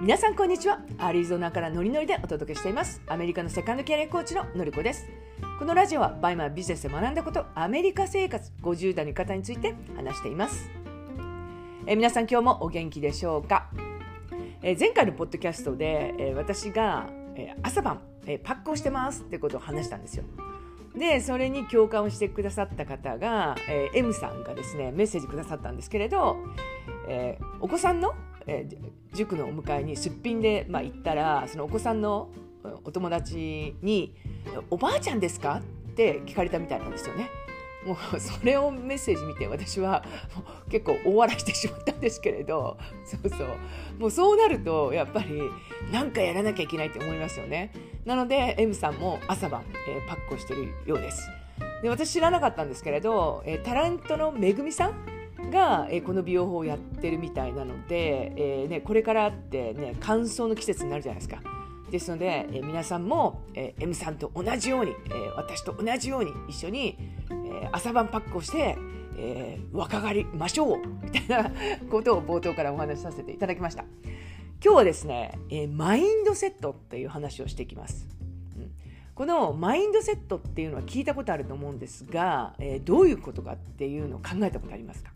皆さんこんにちは。アリゾナからノリノリでお届けしています。アメリカのセカンドキャリアコーチののりこです。このラジオはバイマービジネスで学んだことアメリカ生活50代の方について話しています。え皆さん今日もお元気でしょうか？え前回のポッドキャストで、え私が、え朝晩、えパックをしてますってことを話したんですよ。でそれに共感をしてくださった方が、えー、M さんがですねメッセージくださったんですけれど、えー、お子さんの、えー、塾のお迎えにすっぴんで、まあ、行ったらそのお子さんのお友達に「おばあちゃんですか?」って聞かれたみたいなんですよね。もう それをメッセージ見て私は結構大笑いしてしまったんですけれどそうそうもうそうなるとやっぱり何かやらなきゃいけないって思いますよねなので M さんも朝晩、えー、パックをしてるようですで私知らなかったんですけれど、えー、タレントのめぐみさんが、えー、この美容法をやってるみたいなので、えーね、これからってね乾燥の季節になるじゃないですかですので、えー、皆さんも、えー、M さんと同じように、えー、私と同じように一緒に、えー、朝晩パックをして、えー、若返りましょうみたいな ことを冒頭からお話しさせていただきました。今日はですね、えー、マインドセットっていう話をしていきます。このマインドセットっていうのは聞いたことあると思うんですが、えー、どういうことかっていうのを考えたことありますか？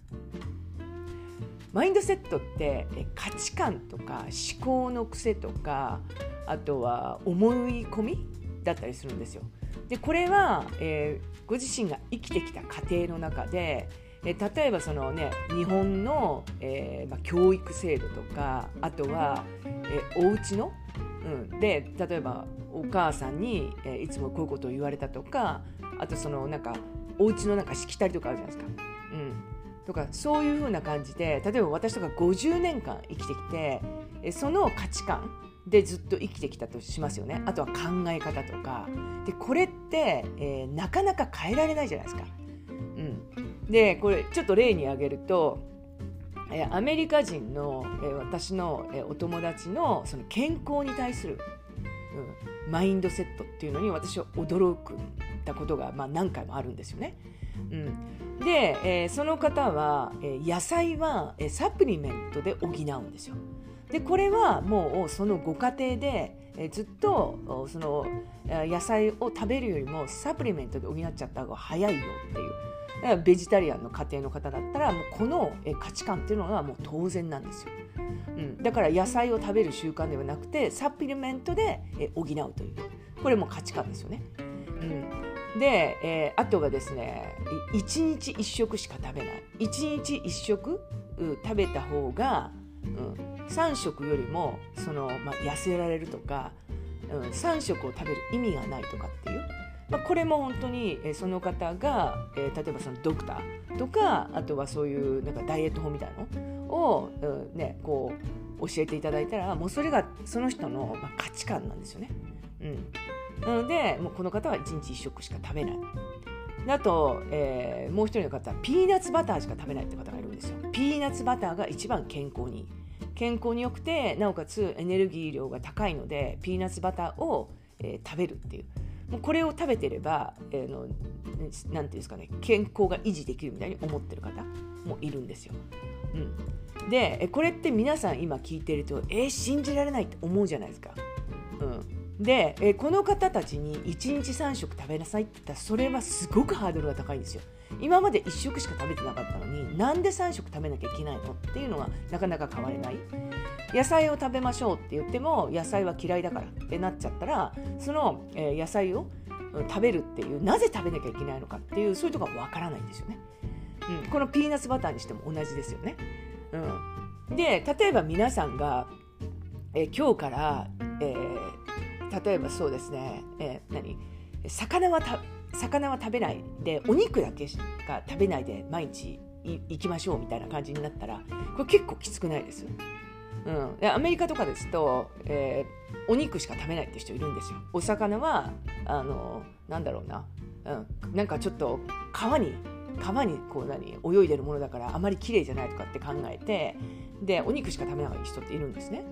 マインドセットって価値観とか思考の癖とかあとは思い込みだったりするんですよ。でこれは、えー、ご自身が生きてきた過程の中で、えー、例えばその、ね、日本の、えーまあ、教育制度とかあとは、えー、お家の、うん、で例えばお母さんに、えー、いつもこういうことを言われたとかあとそのなんかお家のなんかしきたりとかあるじゃないですか。うん。とかそういうふうな感じで例えば私とか50年間生きてきてえその価値観でずっと生きてきたとしますよね。あとは考え方とか。でこれって、えー、なかなか変えられないじゃないですか。うん、でこれちょっと例に挙げると、アメリカ人の、私の、お友達のその健康に対する、マインドセットっていうのに私は驚くたことが、まあ、何回もあるんですよね。うん、で、その方は、野菜は、サプリメントで補うんですよ。でこれはもうそのご家庭で、ずっとその野菜を食べるよりもサプリメントで補っちゃった方が早いよっていうベジタリアンの家庭の方だったらもうこの価値観っていうのがもう当然なんですよ、うん、だから野菜を食べる習慣ではなくてサプリメントで補うというこれも価値観ですよね、うん、で、えー、あとはですね1日1食しか食べない。1日1食食べた方が、うん3食よりもその、まあ、痩せられるとか、うん、3食を食べる意味がないとかっていう、まあ、これも本当に、その方が、え、例えばそのドクターとかあとはそういうなんかダイエット法みたいなのを、うん、ね、こう教えていただいたらもうそれがその人の、価値観なんですよね。うん、なのでもうこの方は1日1食しか食べない。あと、えー、もう一人の方はピーナッツバターしか食べないって方がいるんですよ。ピーナッツバターが一番健康に。健康に良くてなおかつエネルギー量が高いのでピーナッツバターを、えー、食べるっていうもうこれを食べてれば、えー、のていうんですかね健康が維持できるみたいに思ってる方もいるんですよ。うん、でこれって皆さん今聞いてるとえー、信じられないって思うじゃないですか。うん、で、えこの方たちに1日3食食べなさいって言ったらそれはすごくハードルが高いんですよ。今まで1食しか食べてなかったのになんで3食食べなきゃいけないのっていうのがなかなか変われない野菜を食べましょうって言っても野菜は嫌いだからってなっちゃったらその、え、野菜を食べるっていうなぜ食べなきゃいけないのかっていうそういうところがわからないんですよね、うん、このピーナッツバターにしても同じですよね、うん、で例えば皆さんが、えー、今日から、えー、例えばそうですね、えー、何？魚は魚は食べないでお肉だけしか食べないで毎日行きましょうみたいな感じになったらこれ結構きつくないです？うん、アメリカとかですと、えー、お肉しか食べないって人いるんですよ。お魚はあのなんだろうな、うん、なんかちょっと川に川にこう何泳いでるものだからあまり綺麗じゃないとかって考えてでお肉しか食べない人っているんですね。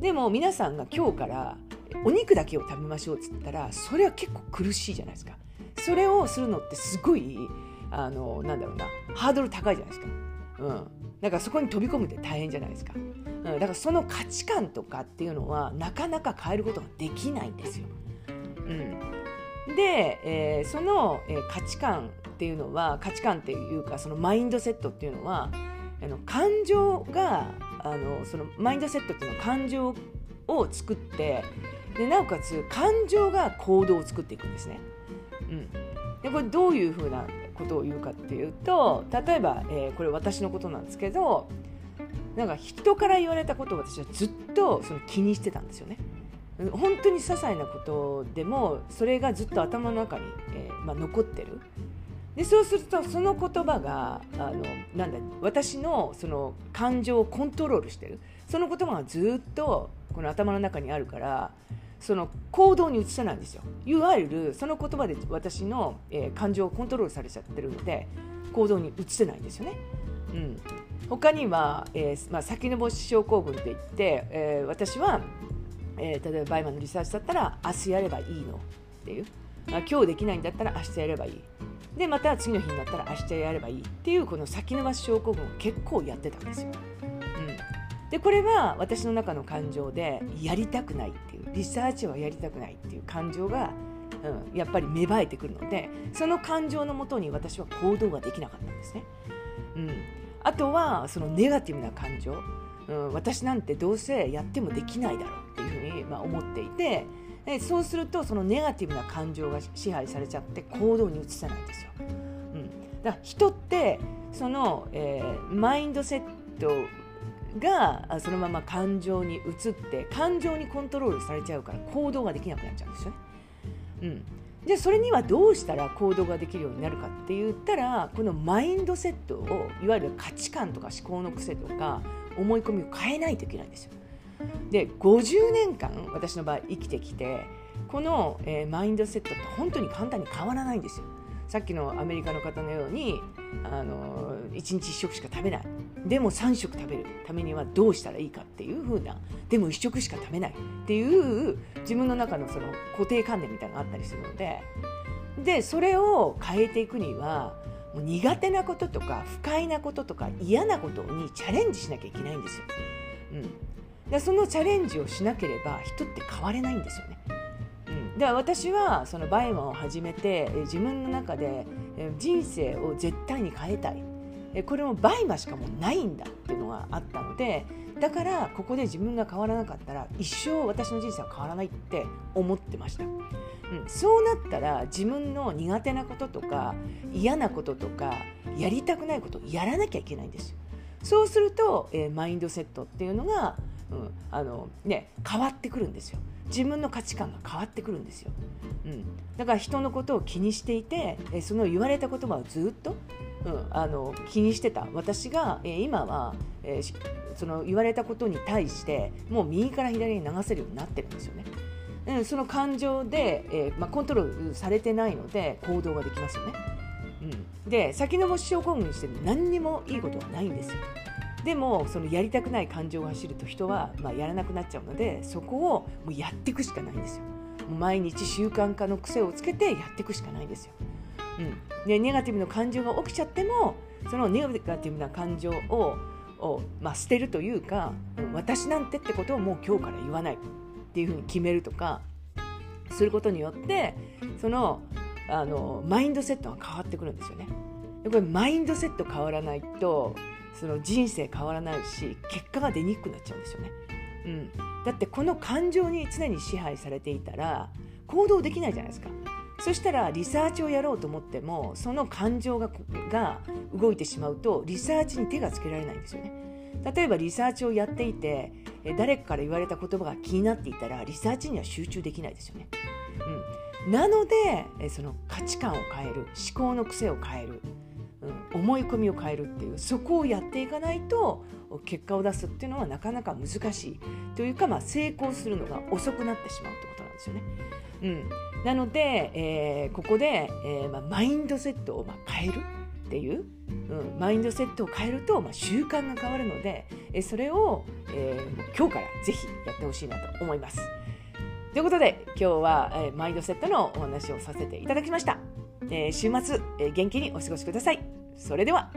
でも皆さんが今日からお肉だけを食べましょうっつったらそれは結構苦しいじゃないですか。それをするのってすごいあのなんだろうなハードル高いじゃないですか。うん、だからそこに飛び込むって大変じゃないですか、うん、だからその価値観とかっていうのはなかなか変えることができないんですよ。うん、で、えー、その、えー、価値観っていうのは価値観っていうかそのマインドセットっていうのはあの感情があのそのマインドセットっていうのは感情を作ってでなおかつ感情が行動を作っていくんですね。うん、でこれどういうふうなことを言うかっていうと例えば、えー、これ私のことなんですけどなんか人から言われたことを私はずっとその気にしてたんですよね。本当に些細なことでもそれがずっと頭の中に、えーまあ、残ってるでそうするとその言葉があのなんだ私のその感情をコントロールしてるその言葉がずっとこの頭の中にあるからその行動に移せないんですよ。いわゆるその言葉で私の、えー、感情をコントロールされちゃってるので行動に移せないんですよね。うん、他には、えーまあ、先延ばし症候群といって、えー、私は、えー、例えばバイマンのリサーチだったら明日やればいいのっていう、まあ、今日できないんだったら明日やればいい。でまた次の日になったら明日やればいいっていうこの先延ばし症候群を結構やってたんですよ。うん。でこれは私の中の感情でやりたくないっていう。リサーチはやりたくないっていう感情が、うん、やっぱり芽生えてくるのでその感情のもとに私は行動ができなかったんですね。うん、あとはそのネガティブな感情、うん、私なんてどうせやってもできないだろうっていうふうに、まあ、思っていてでそうするとそのネガティブな感情が支配されちゃって行動に移せないんですよ。うん、だから人ってその、えー、マインドセットがそのまま感情に移って感情にコントロールされちゃうから行動ができなくなっちゃうんですよね。うん、じゃあそれにはどうしたら行動ができるようになるかって言ったらこのマインドセットをいわゆる価値観とか思考の癖とか思い込みを変えないといけないんですよ。で50年間私の場合生きてきてこの、えー、マインドセットって本当に簡単に変わらないんですよ。さっきのアメリカの方のようにあの1日1食しか食べない。でも3食食べるためにはどうしたらいいかっていう風な。でも1食しか食べない。っていう自分の中のその固定観念みたいなのがあったりするので。でそれを変えていくにはもう苦手なこととか不快なこととか嫌なことにチャレンジしなきゃいけないんですよ。うん、でそのチャレンジをしなければ人って変われないんですよね。で私はその BUYMA を始めて自分の中で人生を絶対に変えたい。これもう BUYMA しかもうないんだっていうのがあったのでだからここで自分が変わらなかったら一生私の人生は変わらないって思ってました、うん、そうなったら自分の苦手なこととか嫌なこととかやりたくないことをやらなきゃいけないんですよ。そうすると、えー、マインドセットっていうのが、うんあのね、変わってくるんですよ。自分の価値観が変わってくるんですよ、うん、だから人のことを気にしていてその言われた言葉をずっと、うん、あの気にしてた私が今はその言われたことに対してもう右から左に流せるようになってるんですよね。うん、その感情で、えーまあ、コントロールされてないので行動ができますよね。うん、で先延ばし症候群にして何にもいいことはないんですよ。でもそのやりたくない感情が走ると人はまあやらなくなっちゃうのでそこをもうやっていくしかないんですよ。毎日習慣化の癖をつけてやっていくしかないんですよ。うん、でネガティブな感情が起きちゃってもそのネガティブな感情をを、まあ、捨てるというか、私なんてってことをもう今日から言わないっていうふうに決めるとかすることによってそのあのマインドセットが変わってくるんですよね。でこれマインドセット変わらないとその人生変わらないし結果が出にくくなっちゃうんですよね。うん、だってこの感情に常に支配されていたら行動できないじゃないですか。そしたらリサーチをやろうと思ってもその感情がが動いてしまうとリサーチに手がつけられないんですよね。例えばリサーチをやっていて誰かから言われた言葉が気になっていたらリサーチには集中できないですよね。うん、なのでその価値観を変える思考の癖を変えるうん、思い込みを変えるっていうそこをやっていかないと結果を出すっていうのはなかなか難しいというか、まあ、成功するのが遅くなってしまうってことなんですよね。うん、なので、えー、ここで、えーまあ、マインドセットをまあ変えるっていう、うん、マインドセットを変えると、まあ、習慣が変わるので、えー、それを、えー、今日からぜひやってほしいなと思います。ということで今日は、えー、マインドセットのお話をさせていただきました。えー、週末、えー、元気にお過ごしください。それでは。